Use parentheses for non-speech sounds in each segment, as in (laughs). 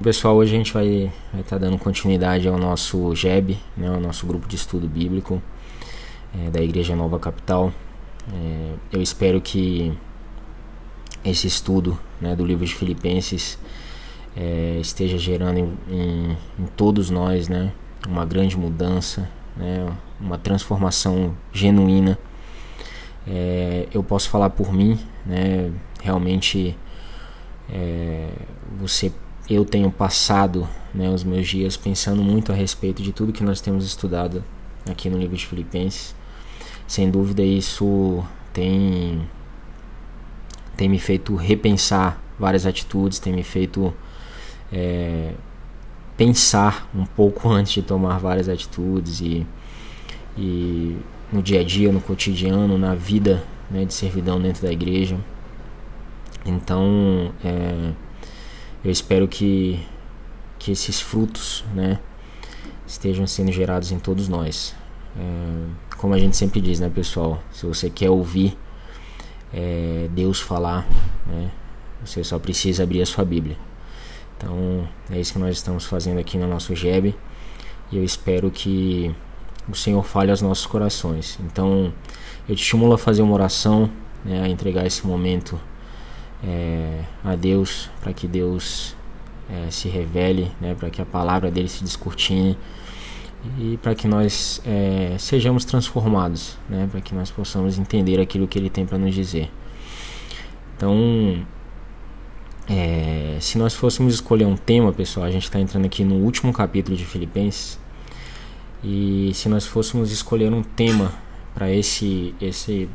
Pessoal, hoje a gente vai estar tá dando continuidade ao nosso GEB, né, ao nosso grupo de estudo bíblico é, da Igreja Nova Capital. É, eu espero que esse estudo né, do livro de Filipenses é, esteja gerando em, em, em, todos nós né, uma grande mudança, né, uma transformação genuína. É, eu posso falar por mim, né, realmente é, você eu tenho passado né, os meus dias pensando muito a respeito de tudo que nós temos estudado aqui no livro de Filipenses. Sem dúvida, isso tem, tem me feito repensar várias atitudes, tem me feito é, pensar um pouco (laughs) antes de tomar várias atitudes e, e no dia a dia, no cotidiano, na vida né, de servidão dentro da igreja. Então, é, eu espero que, que esses frutos né, estejam sendo gerados em todos nós. É, como a gente sempre diz, né, pessoal? Se você quer ouvir é, Deus falar, né, você só precisa abrir a sua Bíblia. Então, é isso que nós estamos fazendo aqui no nosso GEB. E eu espero que o Senhor fale aos nossos corações. Então, eu te estimulo a fazer uma oração, né, a entregar esse momento é, a Deus, para que Deus é, se revele, né, para que a palavra dele se descortine e para que nós é, sejamos transformados, né, para que nós possamos entender aquilo que ele tem para nos dizer. Então, é, se nós fôssemos escolher um tema, pessoal, a gente está entrando aqui no último capítulo de Filipenses. E se nós fôssemos escolher um tema para esse esse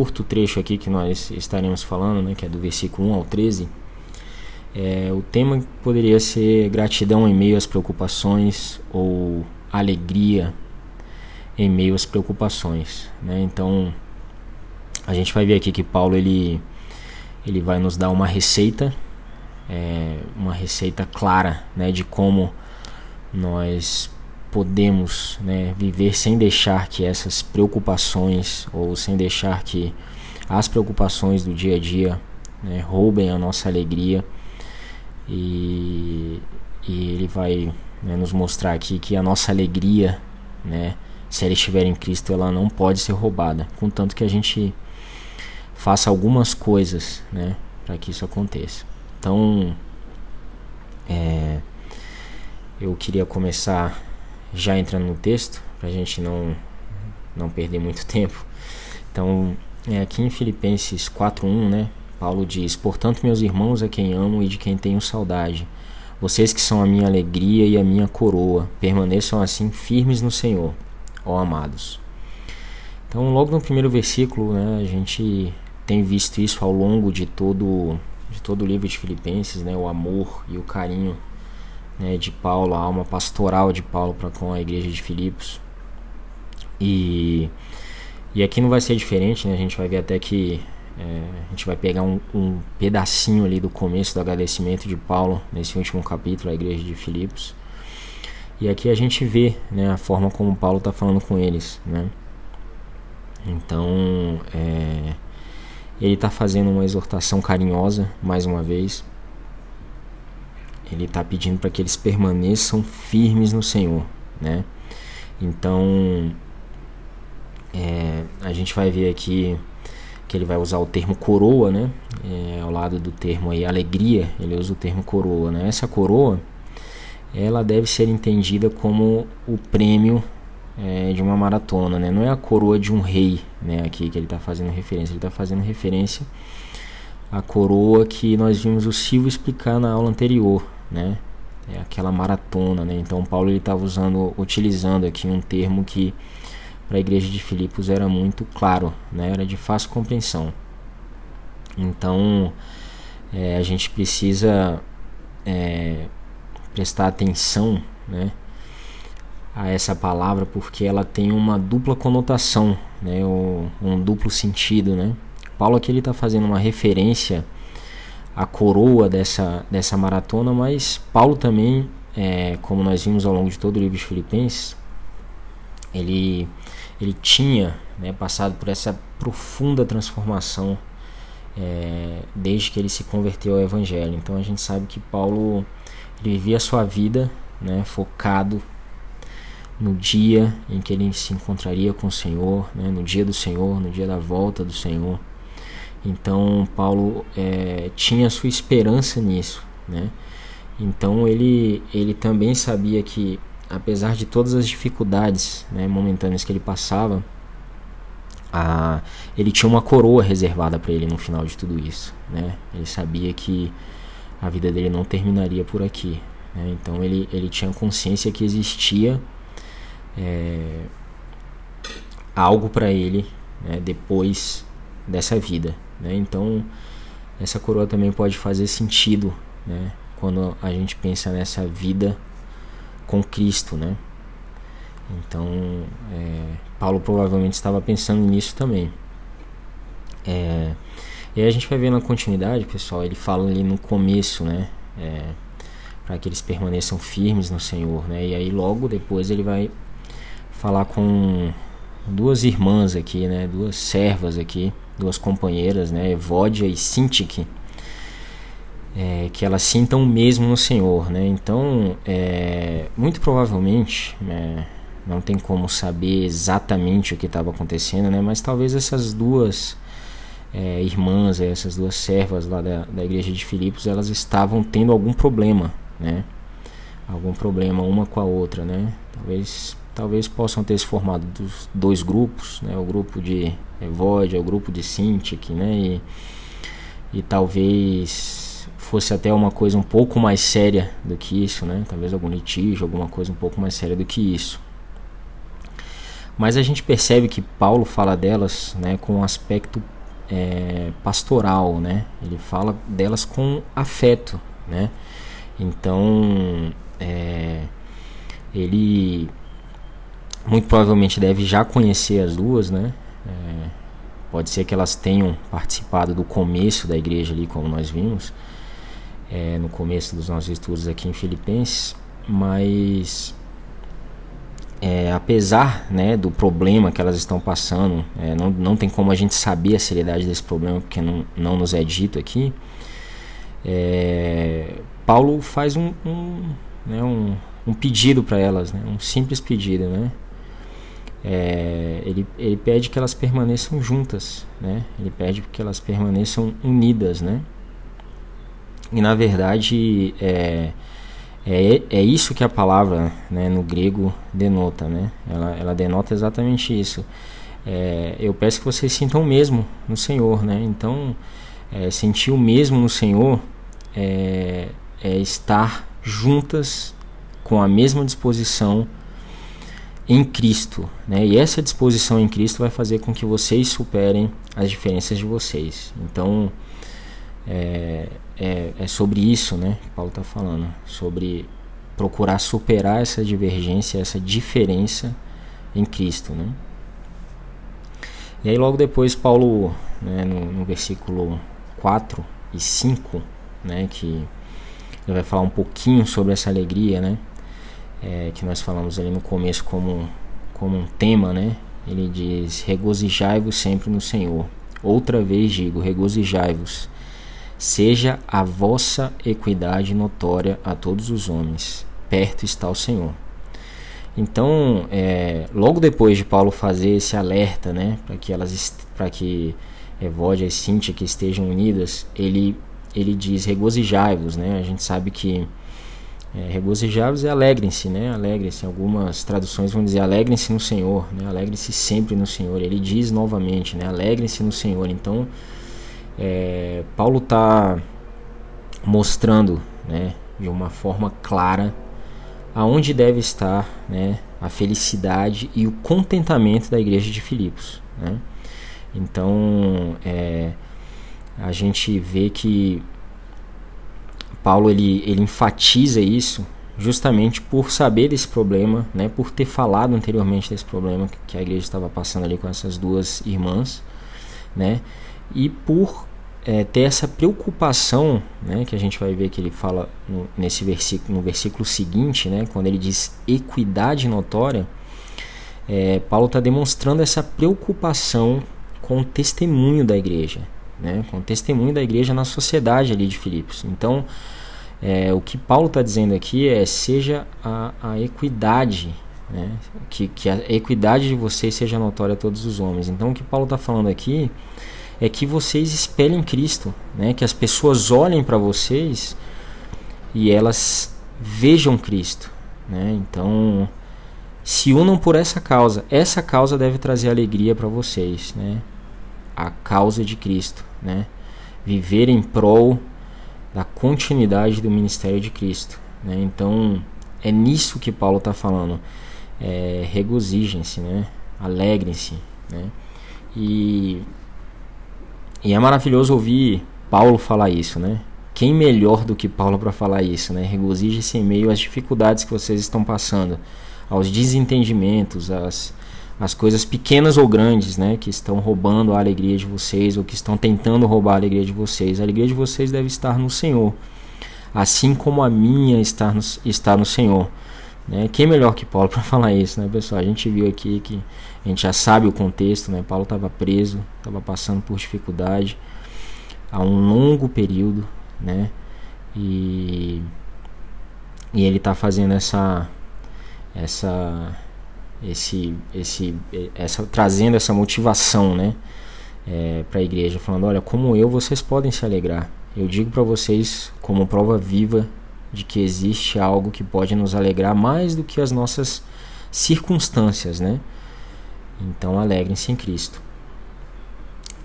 curto trecho aqui que nós estaremos falando, né, que é do versículo 1 ao 13, é, o tema poderia ser gratidão em meio às preocupações ou alegria em meio às preocupações. Né? Então, a gente vai ver aqui que Paulo ele, ele vai nos dar uma receita, é, uma receita clara né, de como nós podemos né, viver sem deixar que essas preocupações ou sem deixar que as preocupações do dia a dia né, roubem a nossa alegria e, e ele vai né, nos mostrar aqui que a nossa alegria, né, se ela estiver em Cristo, ela não pode ser roubada, contanto que a gente faça algumas coisas né, para que isso aconteça. Então, é, eu queria começar já entrando no texto, para a gente não, não perder muito tempo. Então, é aqui em Filipenses 4:1, né? Paulo diz: "Portanto, meus irmãos, a quem amo e de quem tenho saudade, vocês que são a minha alegria e a minha coroa, permaneçam assim firmes no Senhor, ó amados." Então, logo no primeiro versículo, né, a gente tem visto isso ao longo de todo de todo o livro de Filipenses, né, o amor e o carinho né, de Paulo, a alma pastoral de Paulo para com a igreja de Filipos. E, e aqui não vai ser diferente, né? a gente vai ver até que é, a gente vai pegar um, um, pedacinho ali do começo do agradecimento de Paulo nesse último capítulo, a igreja de Filipos. E aqui a gente vê né, a forma como Paulo está falando com eles. Né? Então, é, ele está fazendo uma exortação carinhosa, mais uma vez, ele está pedindo para que eles permaneçam firmes no Senhor, né? Então, é, a gente vai ver aqui que ele vai usar o termo coroa, né? É, ao lado do termo aí alegria, ele usa o termo coroa, né? Essa coroa, ela deve ser entendida como o prêmio é, de uma maratona, né? Não é a coroa de um rei, né? Aqui que ele está fazendo referência, ele está fazendo referência à coroa que nós vimos o Silvio explicar na aula anterior, né? É aquela maratona, né? Então Paulo ele estava usando, utilizando aqui um termo que para a igreja de Filipos era muito claro, né? Era de fácil compreensão. Então é, a gente precisa é, prestar atenção, né? A essa palavra porque ela tem uma dupla conotação, né? um duplo sentido, né? Paulo aqui ele está fazendo uma referência a coroa dessa, dessa maratona, mas Paulo também, é, como nós vimos ao longo de todo o livro de Filipenses, ele, ele tinha né, passado por essa profunda transformação é, desde que ele se converteu ao Evangelho. Então a gente sabe que Paulo ele vivia a sua vida né, focado no dia em que ele se encontraria com o Senhor, né, no dia do Senhor, no dia da volta do Senhor. Então Paulo é, tinha sua esperança nisso, né? Então ele ele também sabia que apesar de todas as dificuldades né, momentâneas que ele passava, a, ele tinha uma coroa reservada para ele no final de tudo isso. Né? Ele sabia que a vida dele não terminaria por aqui. Né? Então ele, ele tinha consciência que existia é, algo para ele né, depois dessa vida. Né? Então essa coroa também pode fazer sentido né, quando a gente pensa nessa vida com Cristo, né? Então, é, Paulo provavelmente estava pensando nisso também. É, e aí a gente vai ver na continuidade, pessoal, ele fala ali no começo, né? É, para que eles permaneçam firmes no Senhor, né? E aí logo depois ele vai falar com duas irmãs aqui, né? Duas servas aqui, duas companheiras, né? Evódia e Sintique é, que elas sintam o mesmo no Senhor, né? Então, é, muito provavelmente, né, não tem como saber exatamente o que estava acontecendo, né? Mas talvez essas duas é, irmãs, essas duas servas lá da, da igreja de Filipos, elas estavam tendo algum problema, né? Algum problema uma com a outra, né? Talvez, talvez possam ter se formado dos dois grupos, né? O grupo de Evódia, o grupo de Sintik, né? E, e talvez fosse até uma coisa um pouco mais séria do que isso, né? Talvez algum litígio, alguma coisa um pouco mais séria do que isso. Mas a gente percebe que Paulo fala delas, né, com um aspecto é, pastoral, né? Ele fala delas com afeto, né? Então, é, ele muito provavelmente deve já conhecer as duas, né? É, pode ser que elas tenham participado do começo da igreja ali, como nós vimos, é, no começo dos nossos estudos aqui em Filipenses, mas é, apesar né, do problema que elas estão passando, é, não, não tem como a gente saber a seriedade desse problema porque não, não nos é dito aqui. É, Paulo faz um, um, né, um, um pedido para elas, né, um simples pedido, né? É, ele, ele pede que elas permaneçam juntas, né? Ele pede que elas permaneçam unidas, né? E na verdade é, é, é isso que a palavra né, no grego denota, né? Ela, ela denota exatamente isso. É, eu peço que vocês sintam o mesmo no Senhor, né? Então, é, sentir o mesmo no Senhor é, é estar juntas com a mesma disposição em Cristo, né? E essa disposição em Cristo vai fazer com que vocês superem as diferenças de vocês. Então, é, é, é sobre isso né, que Paulo está falando, sobre procurar superar essa divergência, essa diferença em Cristo. Né? E aí logo depois Paulo, né, no, no versículo 4 e 5, né, que ele vai falar um pouquinho sobre essa alegria, né, é, que nós falamos ali no começo como, como um tema, né, ele diz, regozijai-vos sempre no Senhor. Outra vez digo, regozijai-vos Seja a vossa equidade notória a todos os homens, perto está o Senhor. Então, é, logo depois de Paulo fazer esse alerta, né, para que elas, para que Evódia e Cíntia que estejam unidas, ele ele diz regozijai-vos, né? A gente sabe que é, regozijai-vos é alegrem-se, né? Alegrem-se. Algumas traduções vão dizer alegrem-se no Senhor, né? Alegrem-se sempre no Senhor. Ele diz novamente, né? Alegrem-se no Senhor. Então, é, Paulo está mostrando né, de uma forma clara aonde deve estar né, a felicidade e o contentamento da igreja de Filipos. Né? Então é, a gente vê que Paulo ele, ele enfatiza isso justamente por saber desse problema, né, por ter falado anteriormente desse problema que a igreja estava passando ali com essas duas irmãs, né, e por é, ter essa preocupação, né, que a gente vai ver que ele fala no, nesse versículo, no versículo seguinte, né, quando ele diz equidade notória, é, Paulo está demonstrando essa preocupação com o testemunho da igreja, né? com o testemunho da igreja na sociedade ali de Filipos. Então, é, o que Paulo está dizendo aqui é seja a, a equidade, né? que, que a equidade de vocês seja notória a todos os homens. Então, o que Paulo está falando aqui é que vocês espelhem Cristo, né? que as pessoas olhem para vocês e elas vejam Cristo. Né? Então, se unam por essa causa. Essa causa deve trazer alegria para vocês, né? A causa de Cristo, né? Viver em prol da continuidade do ministério de Cristo, né? Então, é nisso que Paulo está falando. É, regozijem-se, né? Alegrem-se, né? E, e é maravilhoso ouvir Paulo falar isso, né? Quem melhor do que Paulo para falar isso, né? Regozije-se em meio às dificuldades que vocês estão passando aos desentendimentos, às, às coisas pequenas ou grandes, né, que estão roubando a alegria de vocês ou que estão tentando roubar a alegria de vocês. A alegria de vocês deve estar no Senhor, assim como a minha está no, está no Senhor. Né? Quem melhor que Paulo (laughs) para falar isso, né, pessoal? A gente viu aqui que a gente já sabe o contexto, né? Paulo estava preso, estava passando por dificuldade há um longo período, né? E, e ele está fazendo essa essa esse esse essa trazendo essa motivação, né, é, para a igreja, falando, olha, como eu vocês podem se alegrar. Eu digo para vocês como prova viva de que existe algo que pode nos alegrar mais do que as nossas circunstâncias, né? Então alegrem-se em Cristo.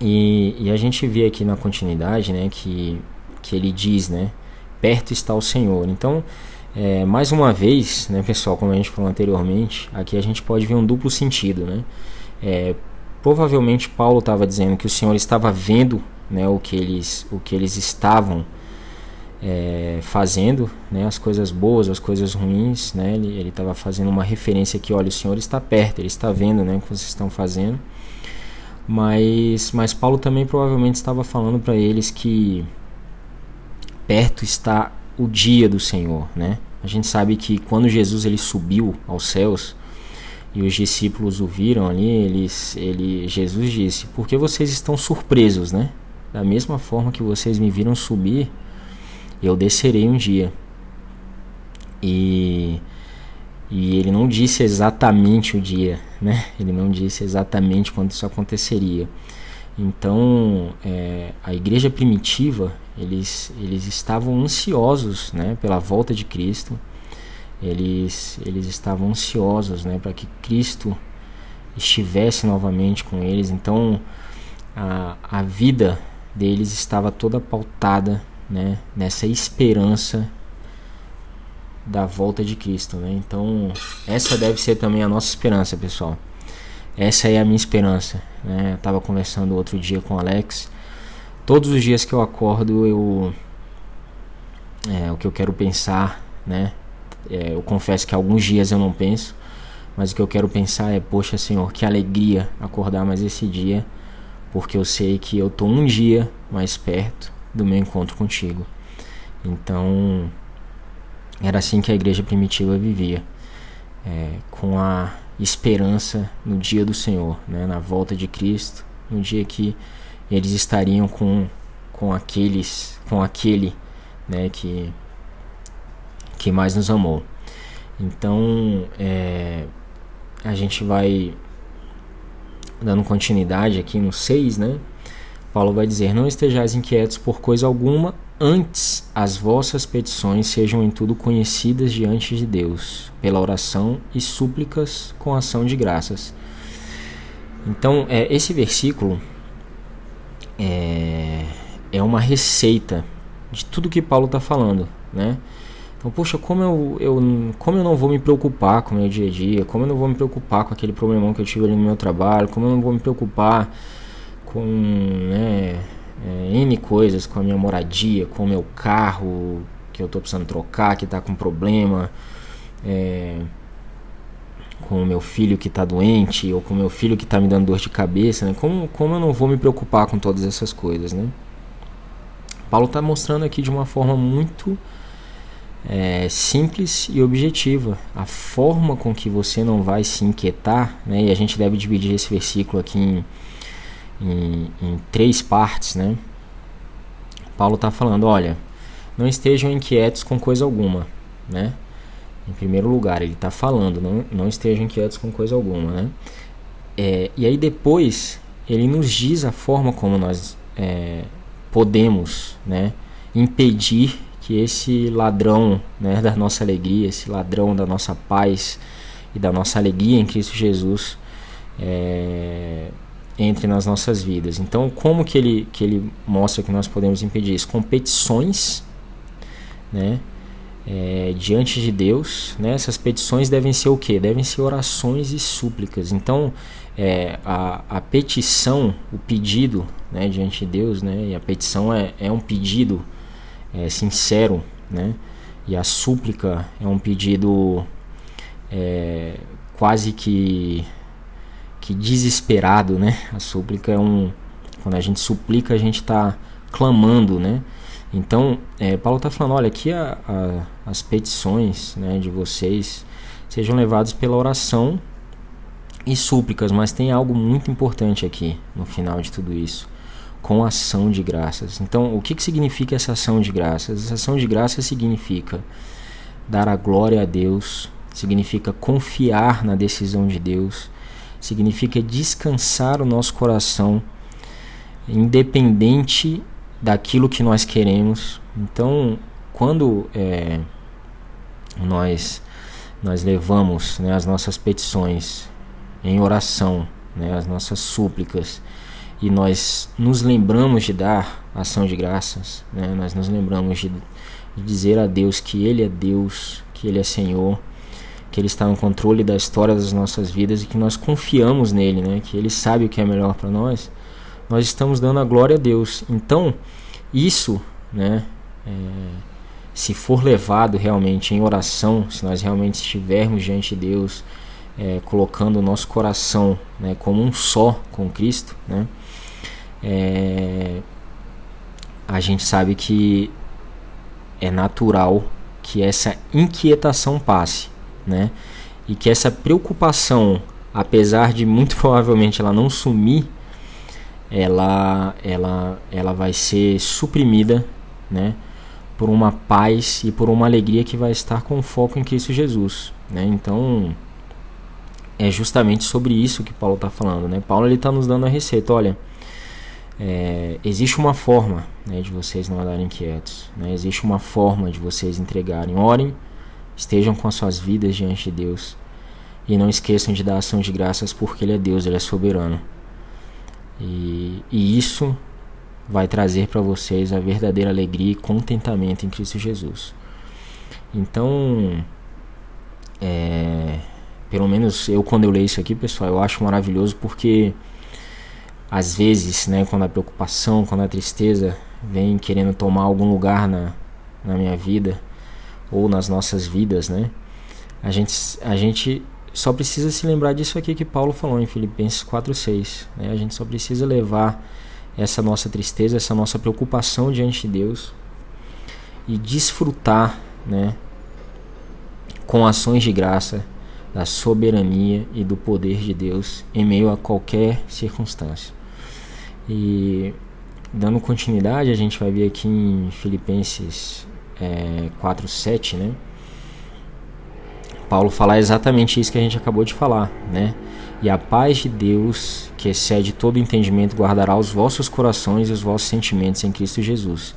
E, e, a gente vê aqui na continuidade, né, que, que ele diz, né, perto está o Senhor. Então é, mais uma vez, né, pessoal, como a gente falou anteriormente, aqui a gente pode ver um duplo sentido, né? É, provavelmente Paulo estava dizendo que o Senhor estava vendo, né, o que eles, o que eles estavam é, fazendo, né, as coisas boas, as coisas ruins, né? Ele estava fazendo uma referência aqui, olha, o Senhor está perto, ele está vendo, né, o que vocês estão fazendo. Mas, mas Paulo também provavelmente estava falando para eles que perto está o dia do Senhor, né? A gente sabe que quando Jesus ele subiu aos céus e os discípulos o viram ali, eles, ele, Jesus disse: "Por que vocês estão surpresos, né? Da mesma forma que vocês me viram subir, eu descerei um dia." E e ele não disse exatamente o dia, né? Ele não disse exatamente quando isso aconteceria. Então, é, a igreja primitiva, eles, eles estavam ansiosos né, pela volta de Cristo, eles, eles estavam ansiosos né, para que Cristo estivesse novamente com eles, então a, a vida deles estava toda pautada né, nessa esperança da volta de Cristo. Né? Então, essa deve ser também a nossa esperança, pessoal. Essa é a minha esperança. Né? Eu estava conversando outro dia com o Alex. Todos os dias que eu acordo, eu é, o que eu quero pensar, né? É, eu confesso que alguns dias eu não penso, mas o que eu quero pensar é, poxa Senhor, que alegria acordar mais esse dia, porque eu sei que eu tô um dia mais perto do meu encontro contigo. Então, era assim que a igreja primitiva vivia, é, com a esperança no dia do Senhor, né, na volta de Cristo, no dia que eles estariam com, com aqueles, com aquele, né, que que mais nos amou. Então, é, a gente vai dando continuidade aqui no 6, né? Paulo vai dizer: Não estejais inquietos por coisa alguma, Antes as vossas petições sejam em tudo conhecidas diante de Deus, pela oração e súplicas com ação de graças. Então, é, esse versículo é, é uma receita de tudo que Paulo está falando, né? Então, poxa, como eu, eu, como eu não vou me preocupar com o meu dia a dia, como eu não vou me preocupar com aquele problemão que eu tive ali no meu trabalho, como eu não vou me preocupar com, né, é, N coisas com a minha moradia, com o meu carro que eu estou precisando trocar, que está com problema, é, com o meu filho que está doente, ou com o meu filho que está me dando dor de cabeça, né? como, como eu não vou me preocupar com todas essas coisas, né? Paulo está mostrando aqui de uma forma muito é, simples e objetiva a forma com que você não vai se inquietar, né? E a gente deve dividir esse versículo aqui em em, em três partes, né? Paulo está falando, olha, não estejam inquietos com coisa alguma, né? Em primeiro lugar, ele está falando, não, não estejam inquietos com coisa alguma, né? É, e aí depois ele nos diz a forma como nós é, podemos, né, impedir que esse ladrão, né, da nossa alegria, esse ladrão da nossa paz e da nossa alegria em Cristo Jesus é, entre nas nossas vidas. Então, como que ele, que ele mostra que nós podemos impedir isso? Competições, né? É, diante de Deus, né? essas petições devem ser o que? Devem ser orações e súplicas. Então, é, a, a petição, o pedido né, diante de Deus, né? e a petição é, é um pedido é, sincero, né? e a súplica é um pedido é, quase que que desesperado, né? A súplica é um quando a gente suplica a gente está clamando, né? Então é, Paulo está falando, olha aqui a, a, as petições né, de vocês sejam levadas pela oração e súplicas, mas tem algo muito importante aqui no final de tudo isso, com ação de graças. Então o que, que significa essa ação de graças? Essa ação de graças significa dar a glória a Deus, significa confiar na decisão de Deus significa descansar o nosso coração, independente daquilo que nós queremos. Então, quando é, nós nós levamos né, as nossas petições em oração, né, as nossas súplicas, e nós nos lembramos de dar ação de graças, né, nós nos lembramos de, de dizer a Deus que Ele é Deus, que Ele é Senhor, que Ele está no controle da história das nossas vidas e que nós confiamos nele, né? Que Ele sabe o que é melhor para nós. Nós estamos dando a glória a Deus. Então, isso, né? É, se for levado realmente em oração, se nós realmente estivermos diante de Deus, é, colocando o nosso coração né, como um só com Cristo, né? É, a gente sabe que é natural que essa inquietação passe né? E que essa preocupação, apesar de muito (laughs) provavelmente ela não sumir, ela, ela, ela vai ser suprimida, né? Por uma paz e por uma alegria que vai estar com foco em Cristo Jesus, né? Então é justamente sobre isso que Paulo está falando, né? Paulo ele está nos dando a receita, olha, é, existe uma forma né, de vocês não andarem quietos, né? existe uma forma de vocês entregarem, orem Estejam com as suas vidas diante de Deus. E não esqueçam de dar ação de graças porque Ele é Deus, Ele é soberano. E, e isso vai trazer para vocês a verdadeira alegria e contentamento em Cristo Jesus. Então, é, pelo menos eu quando eu leio isso aqui, pessoal, eu acho maravilhoso porque às vezes, né, quando a preocupação, quando a tristeza vem querendo tomar algum lugar na, na minha vida, ou nas nossas vidas, né? A gente, a gente só precisa se lembrar disso aqui que Paulo falou em Filipenses 4:6, né? A gente só precisa levar essa nossa tristeza, essa nossa preocupação diante de Deus e desfrutar, né, com ações de graça da soberania e do poder de Deus em meio a qualquer circunstância. E dando continuidade, a gente vai ver aqui em Filipenses é, 4.7, né? Paulo fala exatamente isso que a gente acabou de falar, né? E a paz de Deus, que excede todo entendimento, guardará os vossos corações e os vossos sentimentos em Cristo Jesus.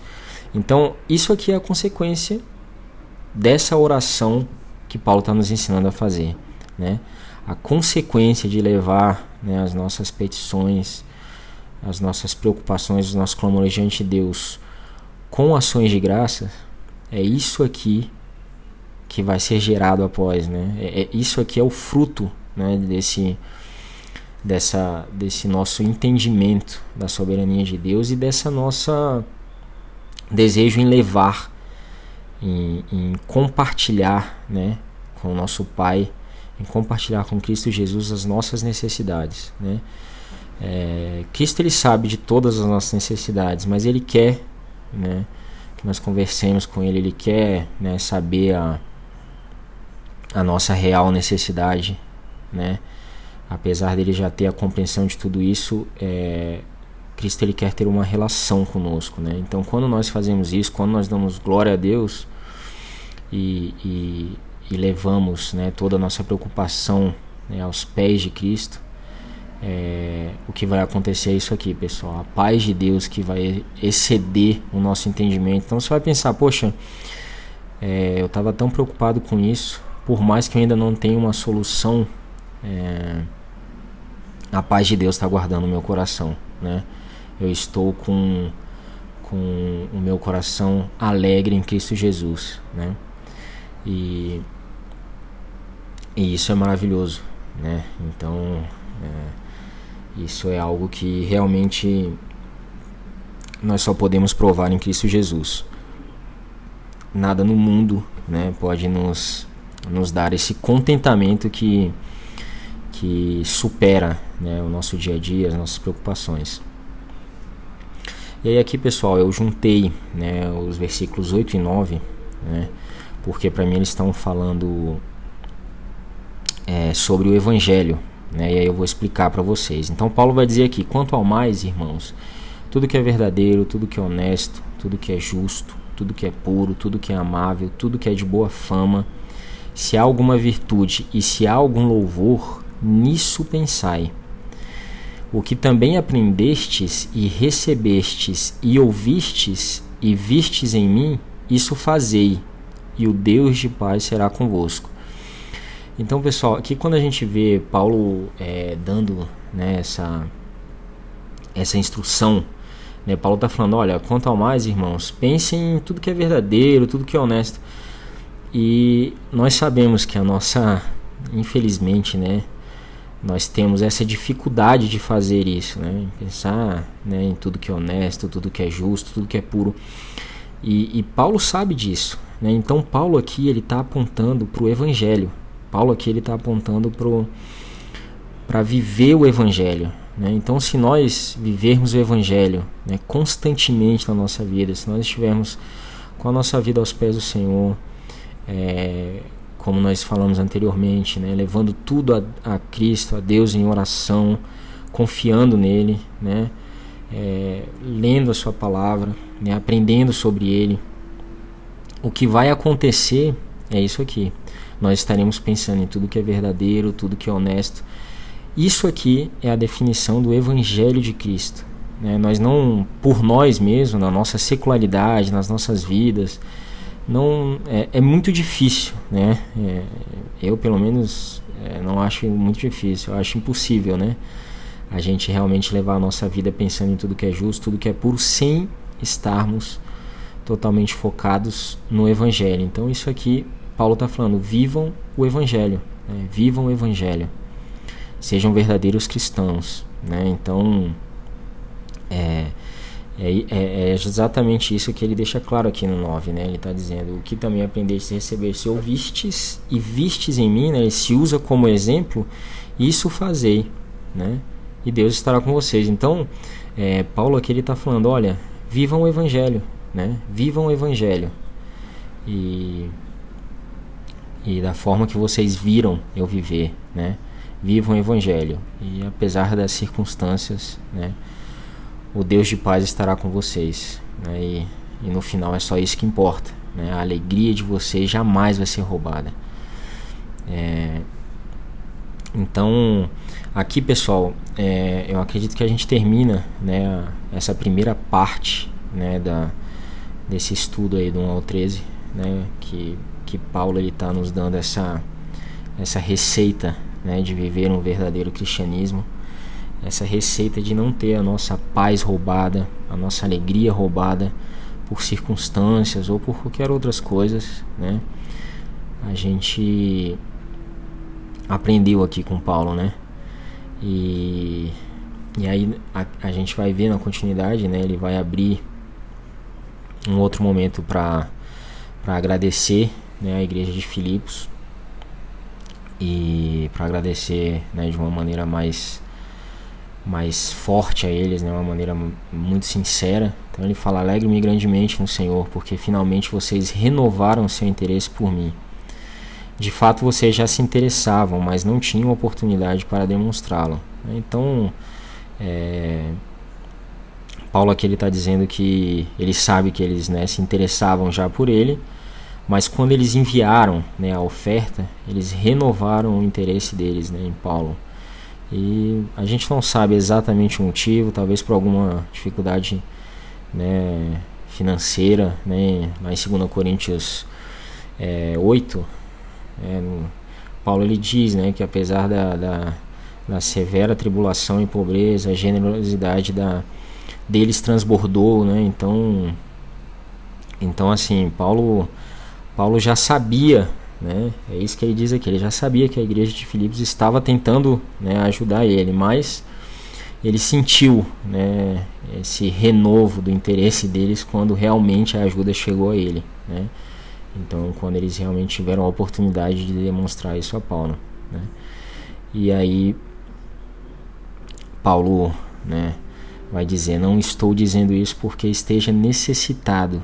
Então, isso aqui é a consequência dessa oração que Paulo está nos ensinando a fazer, né? A consequência de levar né, as nossas petições, as nossas preocupações, os nossos clamores diante de Deus com ações de graça é isso aqui que vai ser gerado após, né? É, é, isso aqui é o fruto, né, desse dessa desse nosso entendimento da soberania de Deus e dessa nossa desejo em levar em, em compartilhar, né, com o nosso Pai, em compartilhar com Cristo Jesus as nossas necessidades, né? É, Cristo ele sabe de todas as nossas necessidades, mas ele quer, né, que nós conversemos com ele, ele quer né, saber a, a nossa real necessidade, né? Apesar dele já ter a compreensão de tudo isso, é, Cristo ele quer ter uma relação conosco, né? Então, quando nós fazemos isso, quando nós damos glória a Deus e, e, e levamos né, toda a nossa preocupação né, aos pés de Cristo, é, o que vai acontecer é isso aqui, pessoal. A paz de Deus que vai exceder o nosso entendimento. Então você vai pensar, poxa, é, eu estava tão preocupado com isso, por mais que eu ainda não tenha uma solução, é, a paz de Deus está guardando o meu coração, né? Eu estou com, com o meu coração alegre em Cristo Jesus, né? E, e isso é maravilhoso, né? Então, é, isso é algo que realmente nós só podemos provar em Cristo Jesus. Nada no mundo, né, pode nos nos dar esse contentamento que que supera né, o nosso dia a dia, as nossas preocupações. E aí aqui pessoal, eu juntei né, os versículos 8 e 9, né, porque para mim eles estão falando é, sobre o Evangelho, né, e aí eu vou explicar para vocês. Então Paulo vai dizer aqui, quanto ao mais, irmãos, tudo que é verdadeiro, tudo que é honesto, tudo que é justo, tudo que é puro, tudo que é amável, tudo que é de boa fama, se há alguma virtude e se há algum louvor, nisso pensai. O que também aprendestes e recebestes e ouvistes e vistes em mim, isso fazei, e o Deus de paz será convosco. Então, pessoal, aqui quando a gente vê Paulo é, dando né, essa, essa instrução, né, Paulo está falando: olha, quanto ao mais, irmãos, pensem em tudo que é verdadeiro, tudo que é honesto. E nós sabemos que a nossa, infelizmente, né, nós temos essa dificuldade de fazer isso, né? Pensar né, em tudo que é honesto, tudo que é justo, tudo que é puro. E, e Paulo sabe disso, né? Então Paulo aqui ele está apontando para o Evangelho. Paulo aqui ele está apontando para viver o Evangelho. Né? Então, se nós vivermos o Evangelho né, constantemente na nossa vida, se nós estivermos com a nossa vida aos pés do Senhor, é, como nós falamos anteriormente, né, levando tudo a, a, Cristo, a Deus em oração, confiando nele, né, é, lendo a Sua palavra, né, aprendendo sobre Ele, o que vai acontecer é isso aqui. Nós estaremos pensando em tudo que é verdadeiro, tudo que é honesto. Isso aqui é a definição do Evangelho de Cristo. Né? Nós não, por nós mesmos, na nossa secularidade, nas nossas vidas, não é, é muito difícil, né? É, eu pelo menos é, não acho muito difícil, eu acho impossível, né? A gente realmente levar a nossa vida pensando em tudo que é justo, tudo que é puro, sem estarmos totalmente focados no Evangelho. Então isso aqui Paulo está falando: vivam o Evangelho, né? vivam o Evangelho, sejam verdadeiros cristãos, né? Então é é, é, é, exatamente isso que ele deixa claro aqui no 9, né? Ele está dizendo, o que também aprendeste a receber, se ouvistes e vistes em mim, né? Ele se usa como exemplo, isso fazei, né? E Deus estará com vocês. Então, é, Paulo aqui ele está falando, olha, vivam o Evangelho, né? Vivam o Evangelho. E, e da forma que vocês viram eu viver, né? Vivam o Evangelho. E apesar das circunstâncias, né? o Deus de paz estará com vocês. Né? E, e, no final é só isso que importa. Né? A alegria de vocês jamais vai ser roubada. É, então, aqui pessoal, é, eu acredito que a gente termina né, essa primeira parte né, da, desse estudo aí do 1 ao 13, né, que, que Paulo está nos dando essa, essa receita né, de viver um verdadeiro cristianismo essa receita de não ter a nossa paz roubada, a nossa alegria roubada por circunstâncias ou por qualquer outras coisas, né? A gente aprendeu aqui com Paulo, né? E, e aí a, a gente vai ver na continuidade, né? Ele vai abrir um outro momento para agradecer, né, a igreja de Filipos e para agradecer, né, de uma maneira mais mais forte a eles, né, uma maneira muito sincera. Então ele fala: Alegre-me grandemente no Senhor, porque finalmente vocês renovaram seu interesse por mim. De fato, vocês já se interessavam, mas não tinham oportunidade para demonstrá-lo. Então, é, Paulo aqui ele está dizendo que ele sabe que eles né, se interessavam já por ele, mas quando eles enviaram né, a oferta, eles renovaram o interesse deles né, em Paulo. E a gente não sabe exatamente o motivo, talvez por alguma dificuldade né, financeira. Né, lá em 2 Coríntios é, 8, é, no, Paulo ele diz né, que apesar da, da, da severa tribulação e pobreza, a generosidade da, deles transbordou, né? Então, então assim, Paulo, Paulo já sabia, né? É isso que ele diz aqui. Ele já sabia que a igreja de Filipos estava tentando, né, ajudar ele, mas ele sentiu, né, esse renovo do interesse deles quando realmente a ajuda chegou a ele, né? Então, quando eles realmente tiveram a oportunidade de demonstrar isso a Paulo, né? E aí Paulo, né, vai dizer: Não estou dizendo isso porque esteja necessitado,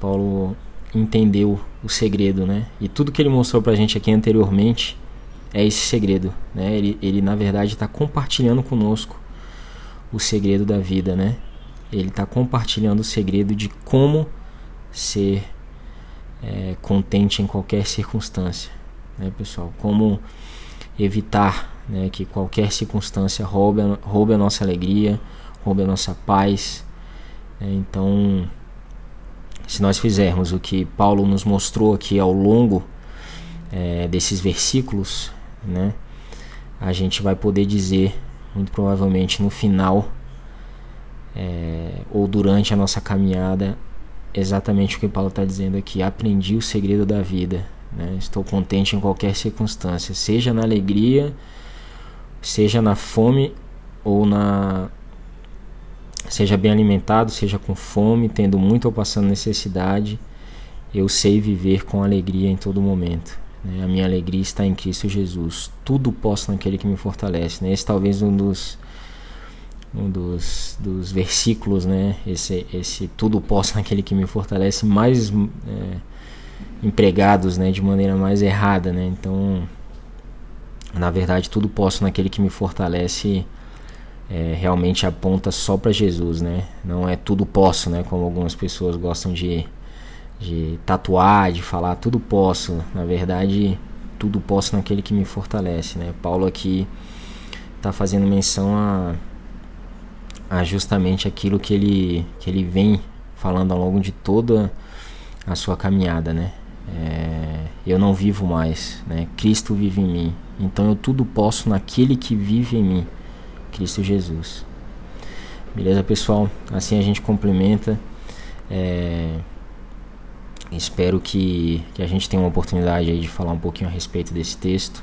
Paulo entendeu o segredo, né? E tudo que ele mostrou pra gente aqui anteriormente é esse segredo, né? Ele, ele na verdade está compartilhando conosco o segredo da vida, né? Ele está compartilhando o segredo de como ser é, contente em qualquer circunstância, né, pessoal? Como evitar né, que qualquer circunstância roube, roube a nossa alegria, roube a nossa paz. Né? Então, se nós fizermos o que Paulo nos mostrou aqui ao longo é, desses versículos, né, a gente vai poder dizer, muito provavelmente no final é, ou durante a nossa caminhada, exatamente o que Paulo está dizendo aqui: aprendi o segredo da vida. Né? Estou contente em qualquer circunstância, seja na alegria seja na fome ou na seja bem alimentado, seja com fome, tendo muito ou passando necessidade, eu sei viver com alegria em todo momento. Né? A minha alegria está em Cristo Jesus. Tudo posso naquele que me fortalece. Né? Esse talvez um dos um dos, dos versículos, né? Esse, esse tudo posso naquele que me fortalece mais é, empregados, né? De maneira mais errada, né? Então na verdade, tudo posso naquele que me fortalece. É, realmente aponta só para Jesus, né? Não é tudo posso, né? Como algumas pessoas gostam de, de tatuar, de falar tudo posso. Na verdade, tudo posso naquele que me fortalece, né? Paulo aqui está fazendo menção a, a justamente aquilo que ele, que ele vem falando ao longo de toda a sua caminhada, né? É, eu não vivo mais, né? Cristo vive em mim. Então eu tudo posso naquele que vive em mim, Cristo Jesus. Beleza, pessoal? Assim a gente complementa. É, espero que, que a gente tenha uma oportunidade aí de falar um pouquinho a respeito desse texto.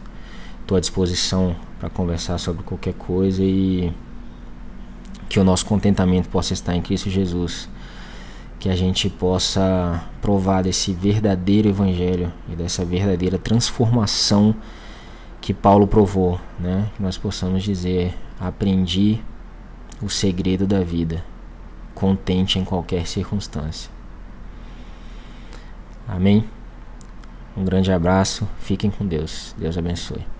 Estou à disposição para conversar sobre qualquer coisa e que o nosso contentamento possa estar em Cristo Jesus que a gente possa provar desse verdadeiro evangelho e dessa verdadeira transformação que Paulo provou, né? Que nós possamos dizer: aprendi o segredo da vida, contente em qualquer circunstância. Amém? Um grande abraço, fiquem com Deus. Deus abençoe.